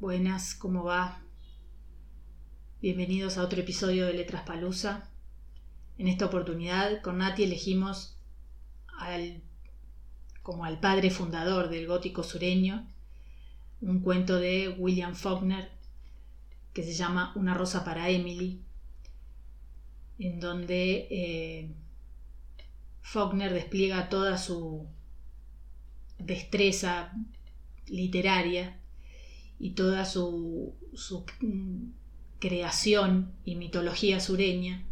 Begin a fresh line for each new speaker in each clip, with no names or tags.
Buenas, ¿cómo va? Bienvenidos a otro episodio de Letras Palusa. En esta oportunidad, con Nati elegimos al, como al padre fundador del gótico sureño, un cuento de William Faulkner que se llama Una rosa para Emily, en donde eh, Faulkner despliega toda su destreza literaria y toda su, mm, creación y mitología sureña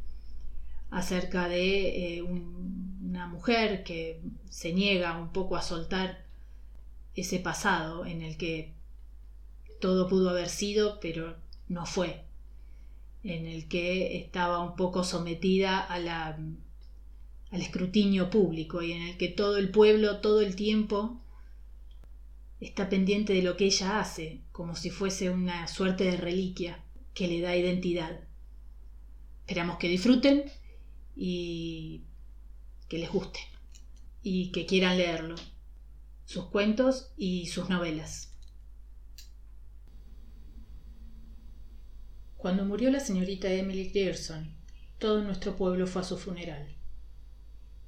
acerca de eh, una mujer que se niega un poco a soltar ese pasado en el que todo pudo haber sido, pero no fue, en el que estaba un poco sometida a la, al escrutinio público y en el que todo el pueblo todo el tiempo está pendiente de lo que ella hace, como si fuese una suerte de reliquia que le da identidad. Esperamos que disfruten y que les guste y que quieran leerlo, sus cuentos y sus novelas. Cuando murió la señorita Emily Grierson, todo nuestro pueblo fue a su funeral.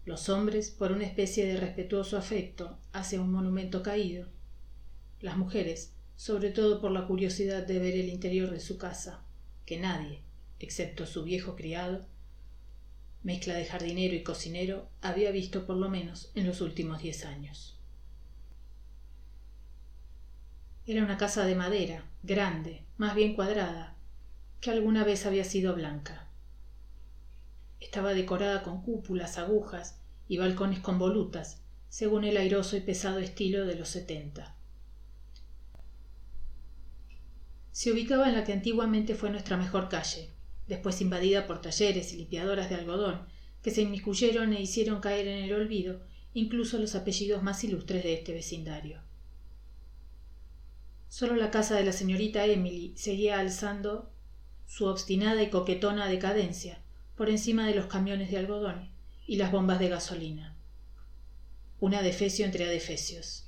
Los hombres por una especie de respetuoso afecto hacia un monumento caído, las mujeres, sobre todo por la curiosidad de ver el interior de su casa, que nadie, excepto su viejo criado, mezcla de jardinero y cocinero, había visto por lo menos en los últimos diez años. Era una casa de madera, grande, más bien cuadrada, que alguna vez había sido blanca. Estaba decorada con cúpulas, agujas y balcones con volutas, según el airoso y pesado estilo de los setenta. Se ubicaba en la que antiguamente fue nuestra mejor calle, después invadida por talleres y limpiadoras de algodón, que se inmiscuyeron e hicieron caer en el olvido incluso los apellidos más ilustres de este vecindario. Solo la casa de la señorita Emily seguía alzando su obstinada y coquetona decadencia por encima de los camiones de algodón y las bombas de gasolina. Una defecio entre adefesios.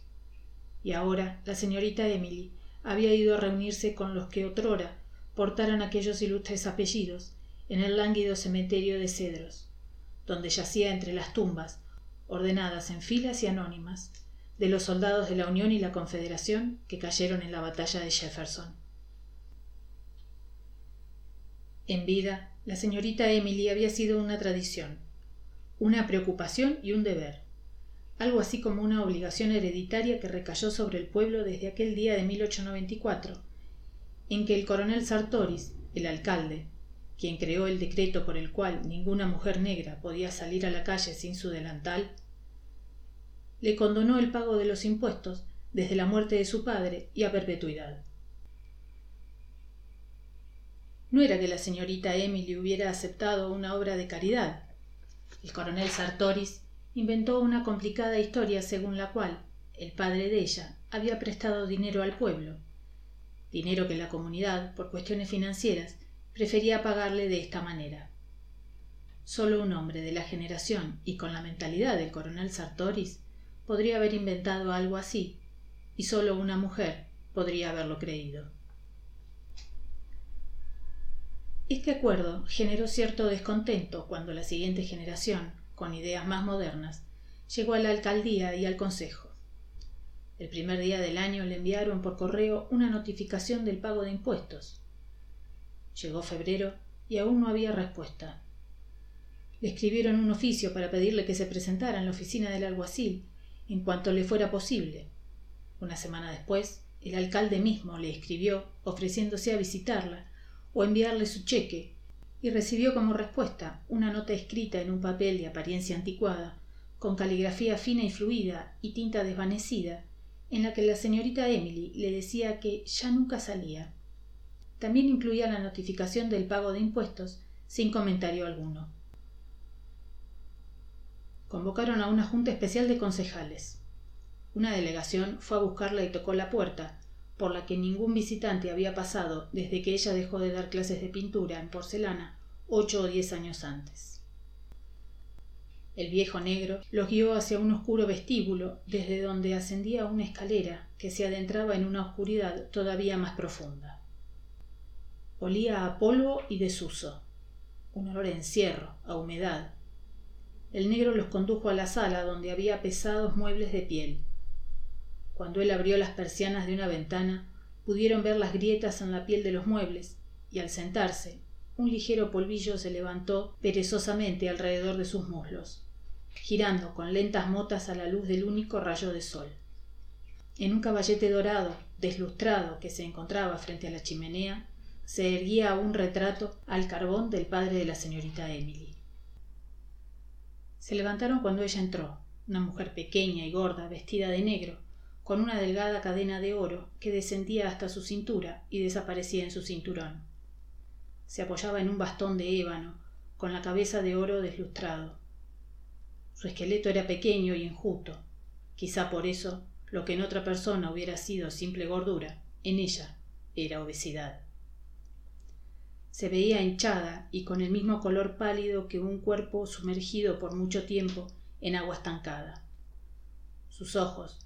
Y ahora la señorita Emily había ido a reunirse con los que otrora portaran aquellos ilustres apellidos en el lánguido cementerio de cedros, donde yacía entre las tumbas, ordenadas en filas y anónimas, de los soldados de la Unión y la Confederación que cayeron en la batalla de Jefferson. En vida, la señorita Emily había sido una tradición, una preocupación y un deber algo así como una obligación hereditaria que recayó sobre el pueblo desde aquel día de 1894, en que el coronel Sartoris, el alcalde, quien creó el decreto por el cual ninguna mujer negra podía salir a la calle sin su delantal, le condonó el pago de los impuestos desde la muerte de su padre y a perpetuidad. No era que la señorita Emily hubiera aceptado una obra de caridad. El coronel Sartoris inventó una complicada historia según la cual el padre de ella había prestado dinero al pueblo, dinero que la comunidad, por cuestiones financieras, prefería pagarle de esta manera. Solo un hombre de la generación y con la mentalidad del coronel Sartoris podría haber inventado algo así, y solo una mujer podría haberlo creído. Este acuerdo generó cierto descontento cuando la siguiente generación, con ideas más modernas, llegó a la alcaldía y al consejo. El primer día del año le enviaron por correo una notificación del pago de impuestos. Llegó febrero y aún no había respuesta. Le escribieron un oficio para pedirle que se presentara en la oficina del alguacil en cuanto le fuera posible. Una semana después, el alcalde mismo le escribió ofreciéndose a visitarla o enviarle su cheque y recibió como respuesta una nota escrita en un papel de apariencia anticuada, con caligrafía fina y fluida y tinta desvanecida, en la que la señorita Emily le decía que ya nunca salía. También incluía la notificación del pago de impuestos, sin comentario alguno. Convocaron a una junta especial de concejales. Una delegación fue a buscarla y tocó la puerta, por la que ningún visitante había pasado desde que ella dejó de dar clases de pintura en porcelana ocho o diez años antes. El viejo negro los guió hacia un oscuro vestíbulo desde donde ascendía una escalera que se adentraba en una oscuridad todavía más profunda. Olía a polvo y desuso, un olor a encierro, a humedad. El negro los condujo a la sala donde había pesados muebles de piel. Cuando él abrió las persianas de una ventana, pudieron ver las grietas en la piel de los muebles, y al sentarse, un ligero polvillo se levantó perezosamente alrededor de sus muslos, girando con lentas motas a la luz del único rayo de sol. En un caballete dorado, deslustrado, que se encontraba frente a la chimenea, se erguía un retrato al carbón del padre de la señorita Emily. Se levantaron cuando ella entró, una mujer pequeña y gorda, vestida de negro, con una delgada cadena de oro que descendía hasta su cintura y desaparecía en su cinturón. Se apoyaba en un bastón de ébano, con la cabeza de oro deslustrado. Su esqueleto era pequeño y enjuto. Quizá por eso lo que en otra persona hubiera sido simple gordura, en ella era obesidad. Se veía hinchada y con el mismo color pálido que un cuerpo sumergido por mucho tiempo en agua estancada. Sus ojos,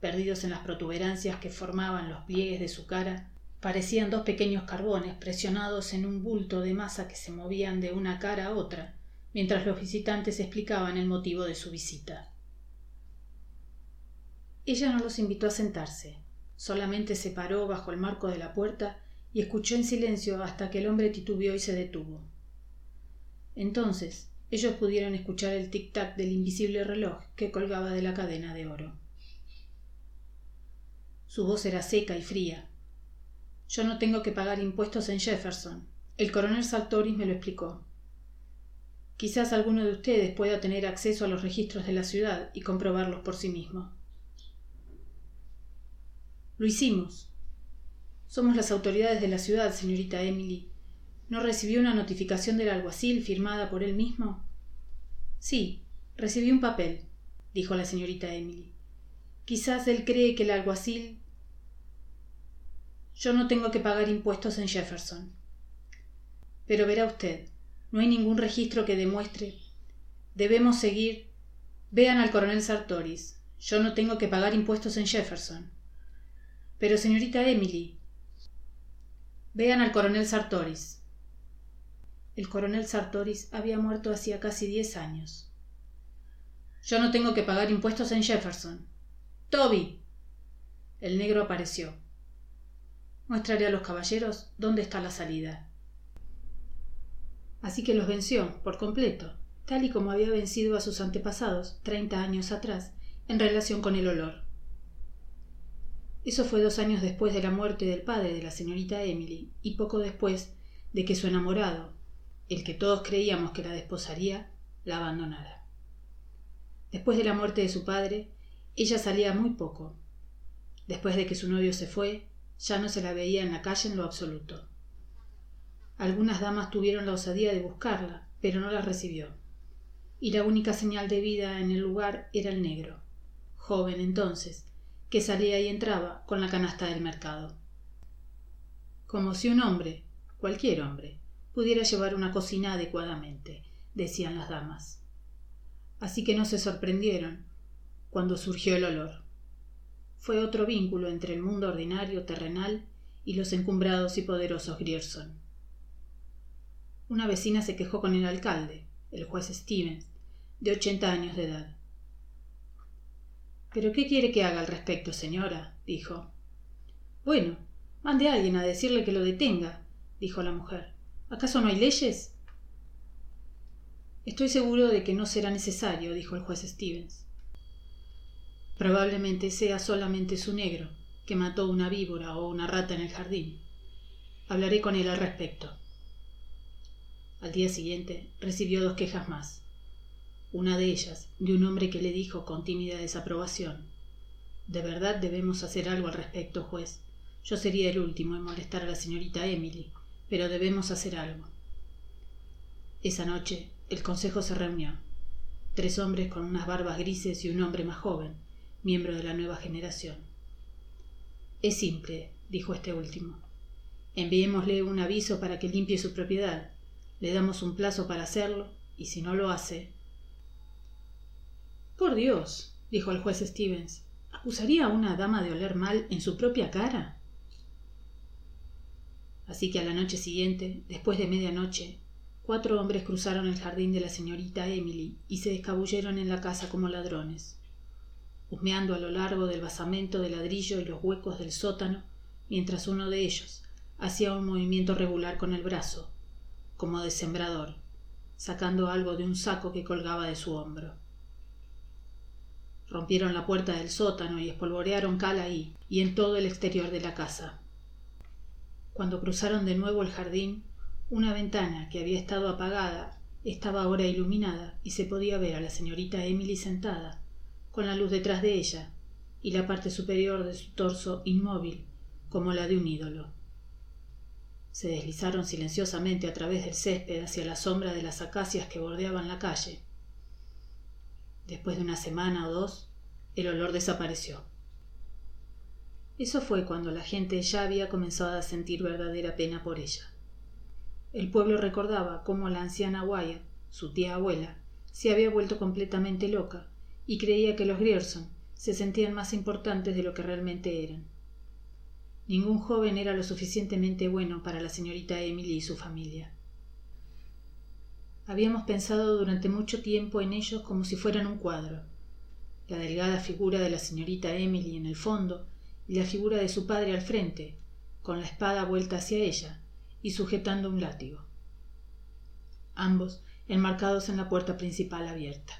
perdidos en las protuberancias que formaban los pliegues de su cara, parecían dos pequeños carbones presionados en un bulto de masa que se movían de una cara a otra, mientras los visitantes explicaban el motivo de su visita. Ella no los invitó a sentarse, solamente se paró bajo el marco de la puerta y escuchó en silencio hasta que el hombre titubeó y se detuvo. Entonces ellos pudieron escuchar el tic-tac del invisible reloj que colgaba de la cadena de oro. Su voz era seca y fría. Yo no tengo que pagar impuestos en Jefferson. El coronel Saltoris me lo explicó. Quizás alguno de ustedes pueda tener acceso a los registros de la ciudad y comprobarlos por sí mismo. Lo hicimos. Somos las autoridades de la ciudad, señorita Emily. ¿No recibió una notificación del alguacil firmada por él mismo? Sí, recibí un papel, dijo la señorita Emily. Quizás él cree que el alguacil. Yo no tengo que pagar impuestos en Jefferson. Pero verá usted, no hay ningún registro que demuestre. Debemos seguir. Vean al coronel Sartoris. Yo no tengo que pagar impuestos en Jefferson. Pero, señorita Emily. Vean al coronel Sartoris. El coronel Sartoris había muerto hacía casi diez años. Yo no tengo que pagar impuestos en Jefferson. Toby. El negro apareció. Mostraré a los caballeros dónde está la salida. Así que los venció por completo, tal y como había vencido a sus antepasados treinta años atrás en relación con el olor. Eso fue dos años después de la muerte del padre de la señorita Emily y poco después de que su enamorado, el que todos creíamos que la desposaría, la abandonara. Después de la muerte de su padre, ella salía muy poco. Después de que su novio se fue, ya no se la veía en la calle en lo absoluto. Algunas damas tuvieron la osadía de buscarla, pero no la recibió. Y la única señal de vida en el lugar era el negro, joven entonces, que salía y entraba con la canasta del mercado. Como si un hombre, cualquier hombre, pudiera llevar una cocina adecuadamente, decían las damas. Así que no se sorprendieron cuando surgió el olor. Fue otro vínculo entre el mundo ordinario terrenal y los encumbrados y poderosos Grierson. Una vecina se quejó con el alcalde, el juez Stevens, de ochenta años de edad. ¿Pero qué quiere que haga al respecto, señora? dijo. Bueno, mande a alguien a decirle que lo detenga, dijo la mujer. ¿Acaso no hay leyes? Estoy seguro de que no será necesario, dijo el juez Stevens. Probablemente sea solamente su negro, que mató una víbora o una rata en el jardín. Hablaré con él al respecto. Al día siguiente recibió dos quejas más una de ellas de un hombre que le dijo con tímida desaprobación De verdad debemos hacer algo al respecto, juez. Yo sería el último en molestar a la señorita Emily, pero debemos hacer algo. Esa noche el consejo se reunió. Tres hombres con unas barbas grises y un hombre más joven, miembro de la nueva generación. Es simple, dijo este último. Enviémosle un aviso para que limpie su propiedad. Le damos un plazo para hacerlo, y si no lo hace, por Dios, dijo el juez Stevens, ¿Acusaría a una dama de oler mal en su propia cara? Así que a la noche siguiente, después de medianoche, cuatro hombres cruzaron el jardín de la señorita Emily y se escabulleron en la casa como ladrones, husmeando a lo largo del basamento de ladrillo y los huecos del sótano, mientras uno de ellos hacía un movimiento regular con el brazo, como de sembrador, sacando algo de un saco que colgaba de su hombro. Rompieron la puerta del sótano y espolvorearon cal ahí y en todo el exterior de la casa. Cuando cruzaron de nuevo el jardín, una ventana que había estado apagada estaba ahora iluminada y se podía ver a la señorita Emily sentada, con la luz detrás de ella y la parte superior de su torso inmóvil, como la de un ídolo. Se deslizaron silenciosamente a través del césped hacia la sombra de las acacias que bordeaban la calle. Después de una semana o dos, el olor desapareció. Eso fue cuando la gente ya había comenzado a sentir verdadera pena por ella. El pueblo recordaba cómo la anciana Wyatt, su tía abuela, se había vuelto completamente loca y creía que los Grierson se sentían más importantes de lo que realmente eran. Ningún joven era lo suficientemente bueno para la señorita Emily y su familia. Habíamos pensado durante mucho tiempo en ellos como si fueran un cuadro. La delgada figura de la señorita Emily en el fondo y la figura de su padre al frente, con la espada vuelta hacia ella y sujetando un látigo. Ambos enmarcados en la puerta principal abierta.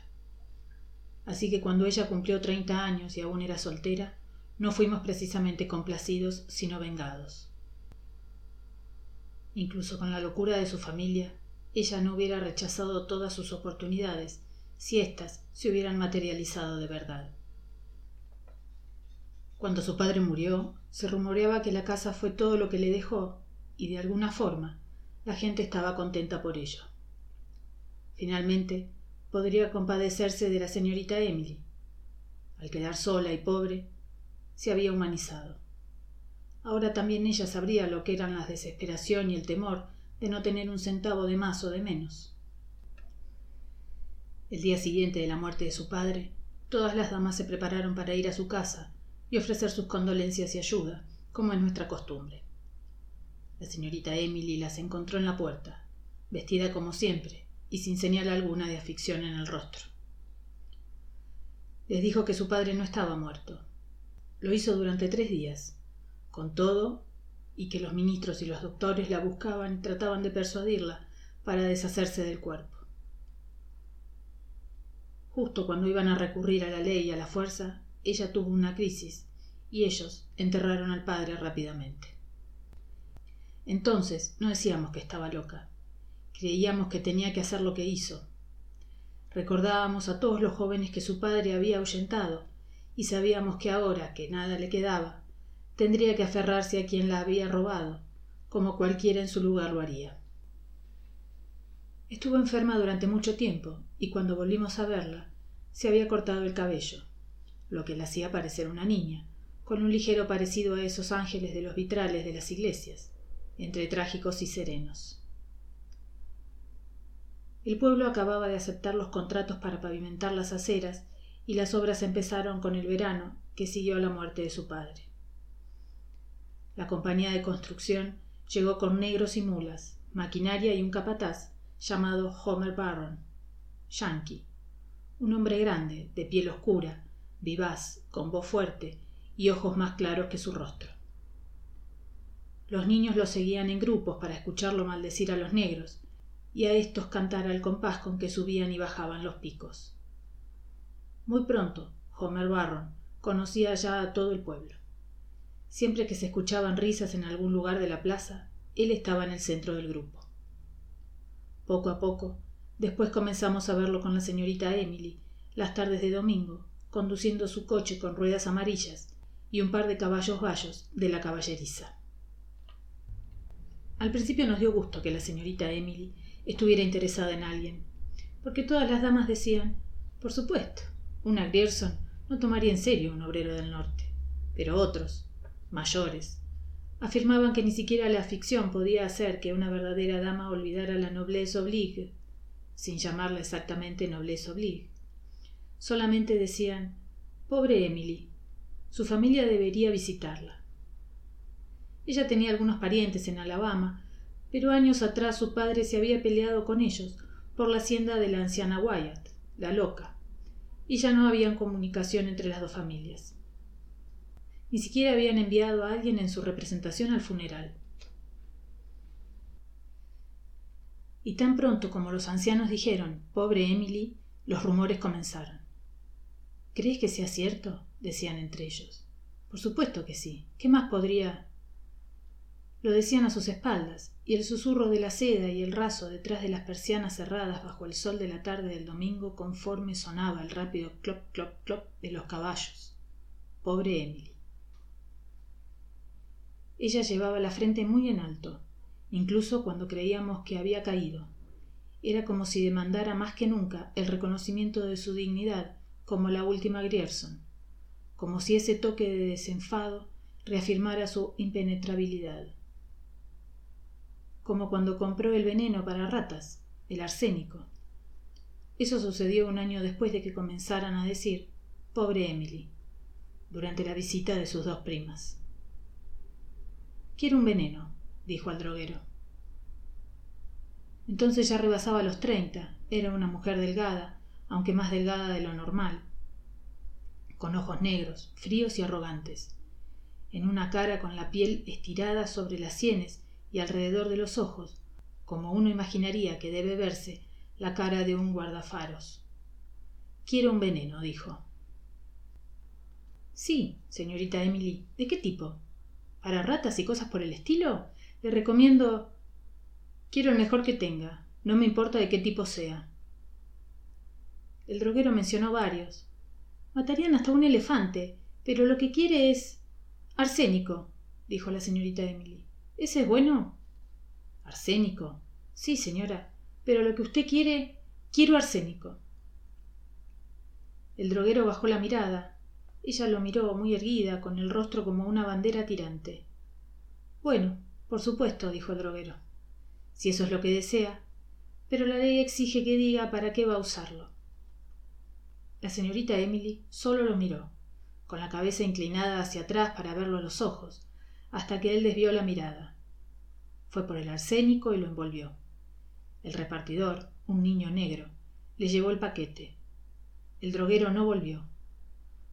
Así que cuando ella cumplió treinta años y aún era soltera, no fuimos precisamente complacidos, sino vengados. Incluso con la locura de su familia, ella no hubiera rechazado todas sus oportunidades si éstas se hubieran materializado de verdad. Cuando su padre murió, se rumoreaba que la casa fue todo lo que le dejó, y de alguna forma la gente estaba contenta por ello. Finalmente, podría compadecerse de la señorita Emily. Al quedar sola y pobre, se había humanizado. Ahora también ella sabría lo que eran la desesperación y el temor de no tener un centavo de más o de menos. El día siguiente de la muerte de su padre, todas las damas se prepararon para ir a su casa y ofrecer sus condolencias y ayuda, como es nuestra costumbre. La señorita Emily las encontró en la puerta, vestida como siempre y sin señal alguna de afición en el rostro. Les dijo que su padre no estaba muerto, lo hizo durante tres días. Con todo, y que los ministros y los doctores la buscaban y trataban de persuadirla para deshacerse del cuerpo. Justo cuando iban a recurrir a la ley y a la fuerza, ella tuvo una crisis y ellos enterraron al padre rápidamente. Entonces no decíamos que estaba loca, creíamos que tenía que hacer lo que hizo. Recordábamos a todos los jóvenes que su padre había ahuyentado y sabíamos que ahora que nada le quedaba, tendría que aferrarse a quien la había robado, como cualquiera en su lugar lo haría. Estuvo enferma durante mucho tiempo, y cuando volvimos a verla, se había cortado el cabello, lo que la hacía parecer una niña, con un ligero parecido a esos ángeles de los vitrales de las iglesias, entre trágicos y serenos. El pueblo acababa de aceptar los contratos para pavimentar las aceras y las obras empezaron con el verano que siguió a la muerte de su padre. La compañía de construcción llegó con negros y mulas, maquinaria y un capataz llamado Homer Barron, yankee, un hombre grande, de piel oscura, vivaz, con voz fuerte y ojos más claros que su rostro. Los niños lo seguían en grupos para escucharlo maldecir a los negros y a estos cantar al compás con que subían y bajaban los picos. Muy pronto, Homer Barron conocía ya a todo el pueblo. Siempre que se escuchaban risas en algún lugar de la plaza, él estaba en el centro del grupo. Poco a poco, después comenzamos a verlo con la señorita Emily, las tardes de domingo, conduciendo su coche con ruedas amarillas y un par de caballos bayos de la caballeriza. Al principio nos dio gusto que la señorita Emily estuviera interesada en alguien, porque todas las damas decían, por supuesto, una Grierson no tomaría en serio un obrero del norte, pero otros, mayores, afirmaban que ni siquiera la ficción podía hacer que una verdadera dama olvidara la noblesse oblige, sin llamarla exactamente noblesse oblige. Solamente decían Pobre Emily, su familia debería visitarla. Ella tenía algunos parientes en Alabama, pero años atrás su padre se había peleado con ellos por la hacienda de la anciana Wyatt, la loca, y ya no había comunicación entre las dos familias. Ni siquiera habían enviado a alguien en su representación al funeral. Y tan pronto como los ancianos dijeron pobre Emily, los rumores comenzaron. ¿Crees que sea cierto? decían entre ellos. Por supuesto que sí. ¿Qué más podría? Lo decían a sus espaldas, y el susurro de la seda y el raso detrás de las persianas cerradas bajo el sol de la tarde del domingo conforme sonaba el rápido clop clop clop de los caballos. Pobre Emily. Ella llevaba la frente muy en alto, incluso cuando creíamos que había caído. Era como si demandara más que nunca el reconocimiento de su dignidad, como la última Grierson, como si ese toque de desenfado reafirmara su impenetrabilidad. Como cuando compró el veneno para ratas, el arsénico. Eso sucedió un año después de que comenzaran a decir pobre Emily, durante la visita de sus dos primas. Quiero un veneno, dijo al droguero. Entonces ya rebasaba los treinta, era una mujer delgada, aunque más delgada de lo normal, con ojos negros, fríos y arrogantes, en una cara con la piel estirada sobre las sienes y alrededor de los ojos, como uno imaginaría que debe verse la cara de un guardafaros. Quiero un veneno, dijo. Sí, señorita Emily. ¿De qué tipo? para ratas y cosas por el estilo, le recomiendo quiero el mejor que tenga, no me importa de qué tipo sea. El droguero mencionó varios. Matarían hasta un elefante, pero lo que quiere es arsénico, dijo la señorita Emily. ¿Ese es bueno? Arsénico. Sí, señora, pero lo que usted quiere, quiero arsénico. El droguero bajó la mirada, ella lo miró muy erguida, con el rostro como una bandera tirante. Bueno, por supuesto, dijo el droguero. Si eso es lo que desea. Pero la ley exige que diga para qué va a usarlo. La señorita Emily solo lo miró, con la cabeza inclinada hacia atrás para verlo a los ojos, hasta que él desvió la mirada. Fue por el arsénico y lo envolvió. El repartidor, un niño negro, le llevó el paquete. El droguero no volvió.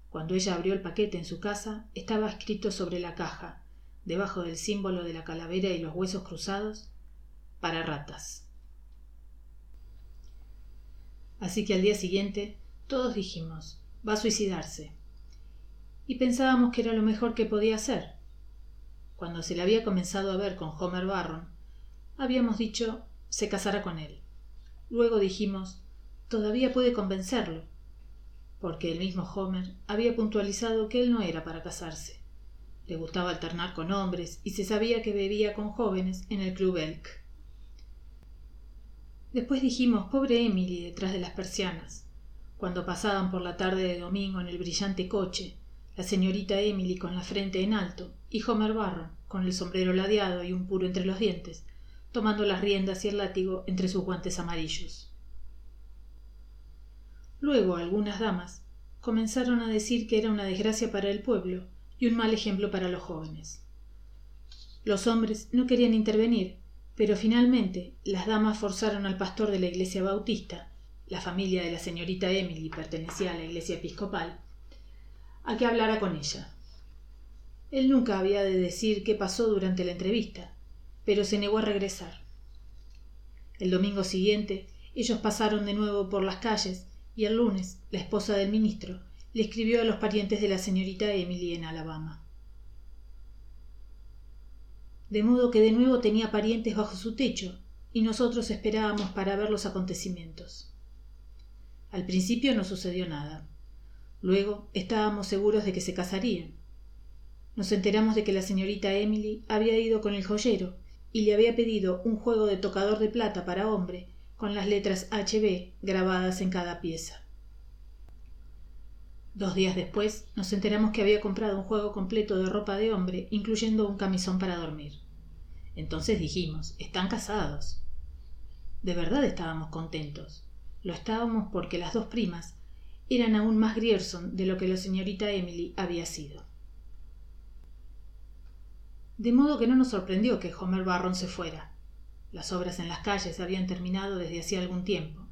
Cuando ella abrió el paquete en su casa, estaba escrito sobre la caja, debajo del símbolo de la calavera y los huesos cruzados, para ratas. Así que al día siguiente todos dijimos, va a suicidarse. Y pensábamos que era lo mejor que podía hacer. Cuando se le había comenzado a ver con Homer Barron, habíamos dicho, se casará con él. Luego dijimos, todavía puede convencerlo porque el mismo Homer había puntualizado que él no era para casarse. Le gustaba alternar con hombres y se sabía que bebía con jóvenes en el club Elk. Después dijimos pobre Emily detrás de las persianas, cuando pasaban por la tarde de domingo en el brillante coche, la señorita Emily con la frente en alto y Homer Barron con el sombrero ladeado y un puro entre los dientes, tomando las riendas y el látigo entre sus guantes amarillos. Luego algunas damas comenzaron a decir que era una desgracia para el pueblo y un mal ejemplo para los jóvenes. Los hombres no querían intervenir, pero finalmente las damas forzaron al pastor de la iglesia bautista, la familia de la señorita Emily pertenecía a la iglesia episcopal, a que hablara con ella. Él nunca había de decir qué pasó durante la entrevista, pero se negó a regresar. El domingo siguiente ellos pasaron de nuevo por las calles y el lunes la esposa del ministro le escribió a los parientes de la señorita Emily en Alabama. De modo que de nuevo tenía parientes bajo su techo, y nosotros esperábamos para ver los acontecimientos. Al principio no sucedió nada. Luego estábamos seguros de que se casarían. Nos enteramos de que la señorita Emily había ido con el joyero y le había pedido un juego de tocador de plata para hombre con las letras HB grabadas en cada pieza. Dos días después nos enteramos que había comprado un juego completo de ropa de hombre, incluyendo un camisón para dormir. Entonces dijimos, están casados. De verdad estábamos contentos. Lo estábamos porque las dos primas eran aún más Grierson de lo que la señorita Emily había sido. De modo que no nos sorprendió que Homer Barron se fuera. Las obras en las calles habían terminado desde hacía algún tiempo.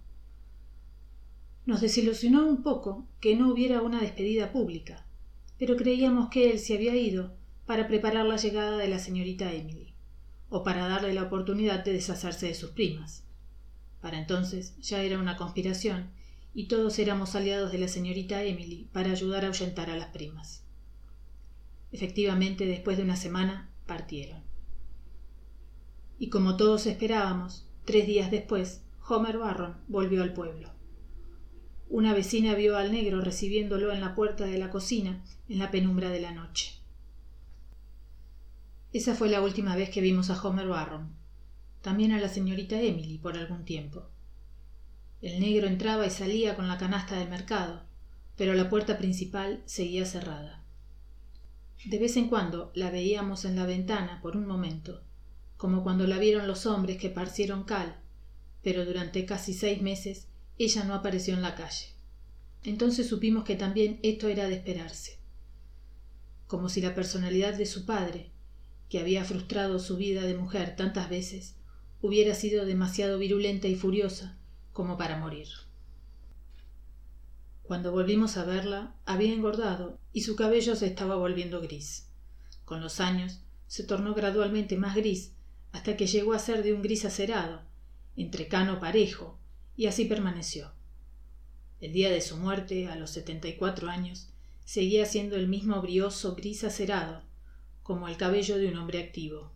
Nos desilusionó un poco que no hubiera una despedida pública, pero creíamos que él se había ido para preparar la llegada de la señorita Emily, o para darle la oportunidad de deshacerse de sus primas. Para entonces ya era una conspiración y todos éramos aliados de la señorita Emily para ayudar a ahuyentar a las primas. Efectivamente, después de una semana, partieron. Y como todos esperábamos, tres días después, Homer Barron volvió al pueblo. Una vecina vio al negro recibiéndolo en la puerta de la cocina en la penumbra de la noche. Esa fue la última vez que vimos a Homer Barron. También a la señorita Emily por algún tiempo. El negro entraba y salía con la canasta del mercado, pero la puerta principal seguía cerrada. De vez en cuando la veíamos en la ventana por un momento, como cuando la vieron los hombres que parcieron cal, pero durante casi seis meses ella no apareció en la calle. Entonces supimos que también esto era de esperarse. Como si la personalidad de su padre, que había frustrado su vida de mujer tantas veces, hubiera sido demasiado virulenta y furiosa como para morir. Cuando volvimos a verla, había engordado y su cabello se estaba volviendo gris. Con los años se tornó gradualmente más gris hasta que llegó a ser de un gris acerado, entrecano parejo, y así permaneció. El día de su muerte, a los setenta y cuatro años, seguía siendo el mismo brioso gris acerado, como el cabello de un hombre activo.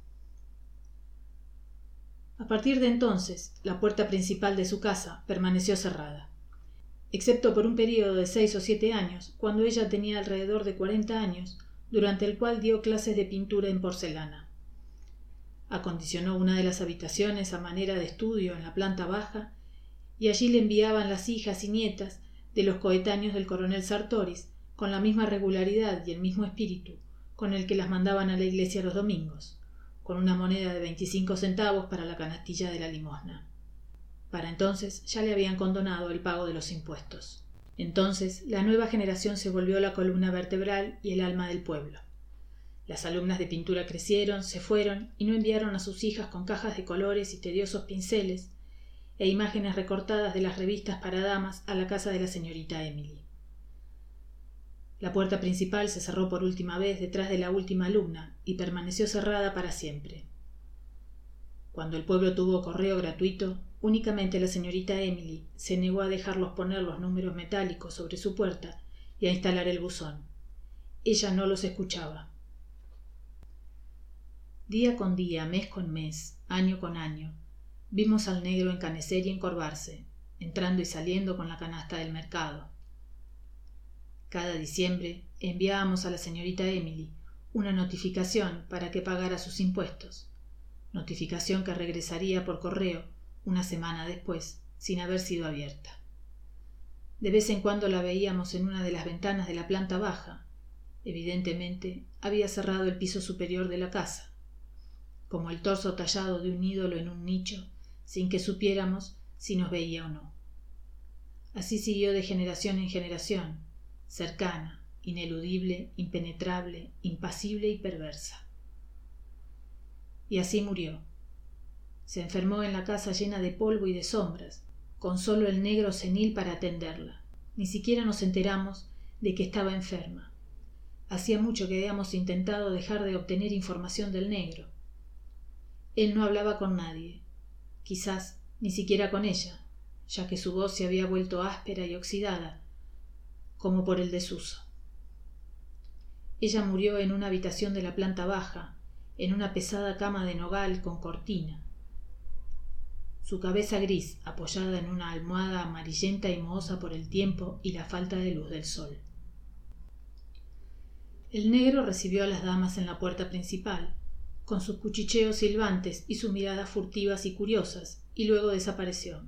A partir de entonces, la puerta principal de su casa permaneció cerrada, excepto por un período de seis o siete años, cuando ella tenía alrededor de cuarenta años, durante el cual dio clases de pintura en porcelana. Acondicionó una de las habitaciones a manera de estudio en la planta baja, y allí le enviaban las hijas y nietas de los coetáneos del coronel Sartoris, con la misma regularidad y el mismo espíritu con el que las mandaban a la iglesia los domingos con una moneda de veinticinco centavos para la canastilla de la limosna. Para entonces ya le habían condonado el pago de los impuestos. Entonces la nueva generación se volvió la columna vertebral y el alma del pueblo. Las alumnas de pintura crecieron, se fueron y no enviaron a sus hijas con cajas de colores y tediosos pinceles e imágenes recortadas de las revistas para damas a la casa de la señorita Emily. La puerta principal se cerró por última vez detrás de la última alumna y permaneció cerrada para siempre. Cuando el pueblo tuvo correo gratuito, únicamente la señorita Emily se negó a dejarlos poner los números metálicos sobre su puerta y a instalar el buzón. Ella no los escuchaba. Día con día, mes con mes, año con año, vimos al negro encanecer y encorvarse, entrando y saliendo con la canasta del mercado cada diciembre enviábamos a la señorita Emily una notificación para que pagara sus impuestos, notificación que regresaría por correo una semana después, sin haber sido abierta. De vez en cuando la veíamos en una de las ventanas de la planta baja. Evidentemente había cerrado el piso superior de la casa, como el torso tallado de un ídolo en un nicho, sin que supiéramos si nos veía o no. Así siguió de generación en generación, cercana, ineludible, impenetrable, impasible y perversa. Y así murió. Se enfermó en la casa llena de polvo y de sombras, con solo el negro senil para atenderla. Ni siquiera nos enteramos de que estaba enferma. Hacía mucho que habíamos intentado dejar de obtener información del negro. Él no hablaba con nadie, quizás ni siquiera con ella, ya que su voz se había vuelto áspera y oxidada como por el desuso. Ella murió en una habitación de la planta baja, en una pesada cama de nogal con cortina. Su cabeza gris apoyada en una almohada amarillenta y mohosa por el tiempo y la falta de luz del sol. El negro recibió a las damas en la puerta principal, con sus cuchicheos silbantes y sus miradas furtivas y curiosas, y luego desapareció.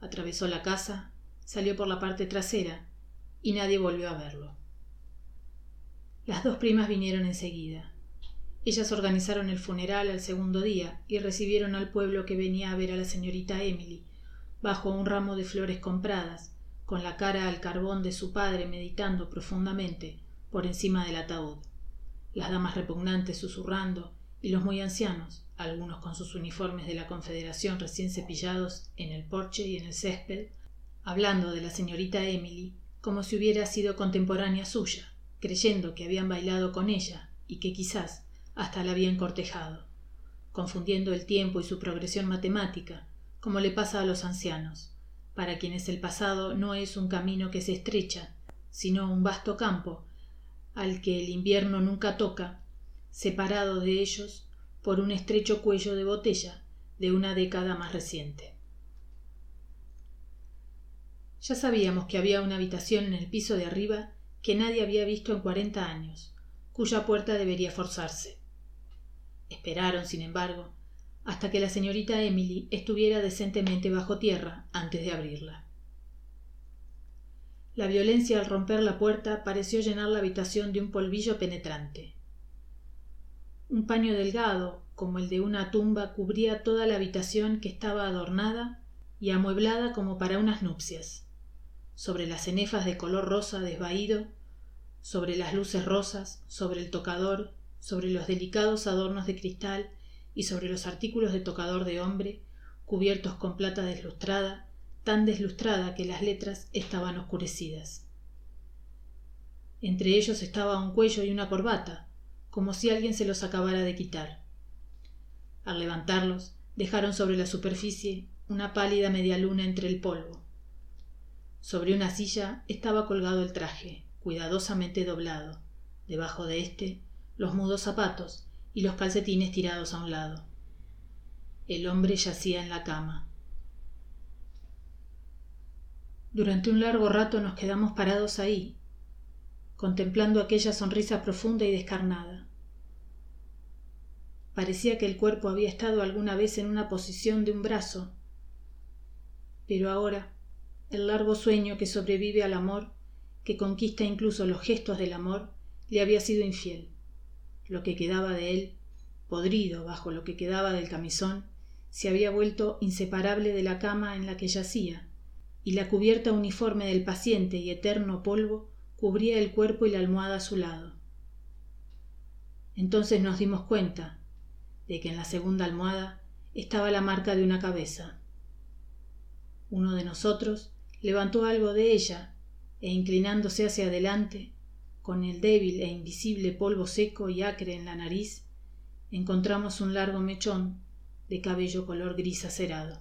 Atravesó la casa salió por la parte trasera y nadie volvió a verlo. Las dos primas vinieron enseguida. Ellas organizaron el funeral al segundo día y recibieron al pueblo que venía a ver a la señorita Emily, bajo un ramo de flores compradas, con la cara al carbón de su padre meditando profundamente por encima del ataúd. las damas repugnantes susurrando y los muy ancianos, algunos con sus uniformes de la Confederación recién cepillados en el porche y en el césped, hablando de la señorita Emily como si hubiera sido contemporánea suya, creyendo que habían bailado con ella y que quizás hasta la habían cortejado, confundiendo el tiempo y su progresión matemática, como le pasa a los ancianos, para quienes el pasado no es un camino que se estrecha, sino un vasto campo al que el invierno nunca toca, separado de ellos por un estrecho cuello de botella de una década más reciente. Ya sabíamos que había una habitación en el piso de arriba que nadie había visto en cuarenta años, cuya puerta debería forzarse. Esperaron, sin embargo, hasta que la señorita Emily estuviera decentemente bajo tierra antes de abrirla. La violencia al romper la puerta pareció llenar la habitación de un polvillo penetrante. Un paño delgado, como el de una tumba, cubría toda la habitación que estaba adornada y amueblada como para unas nupcias. Sobre las cenefas de color rosa desvaído, sobre las luces rosas, sobre el tocador, sobre los delicados adornos de cristal y sobre los artículos de tocador de hombre, cubiertos con plata deslustrada, tan deslustrada que las letras estaban oscurecidas. Entre ellos estaba un cuello y una corbata, como si alguien se los acabara de quitar. Al levantarlos, dejaron sobre la superficie una pálida media luna entre el polvo. Sobre una silla estaba colgado el traje, cuidadosamente doblado. Debajo de éste, los mudos zapatos y los calcetines tirados a un lado. El hombre yacía en la cama. Durante un largo rato nos quedamos parados ahí, contemplando aquella sonrisa profunda y descarnada. Parecía que el cuerpo había estado alguna vez en una posición de un brazo, pero ahora el largo sueño que sobrevive al amor, que conquista incluso los gestos del amor, le había sido infiel. Lo que quedaba de él, podrido bajo lo que quedaba del camisón, se había vuelto inseparable de la cama en la que yacía, y la cubierta uniforme del paciente y eterno polvo cubría el cuerpo y la almohada a su lado. Entonces nos dimos cuenta de que en la segunda almohada estaba la marca de una cabeza. Uno de nosotros levantó algo de ella e inclinándose hacia adelante, con el débil e invisible polvo seco y acre en la nariz, encontramos un largo mechón de cabello color gris acerado.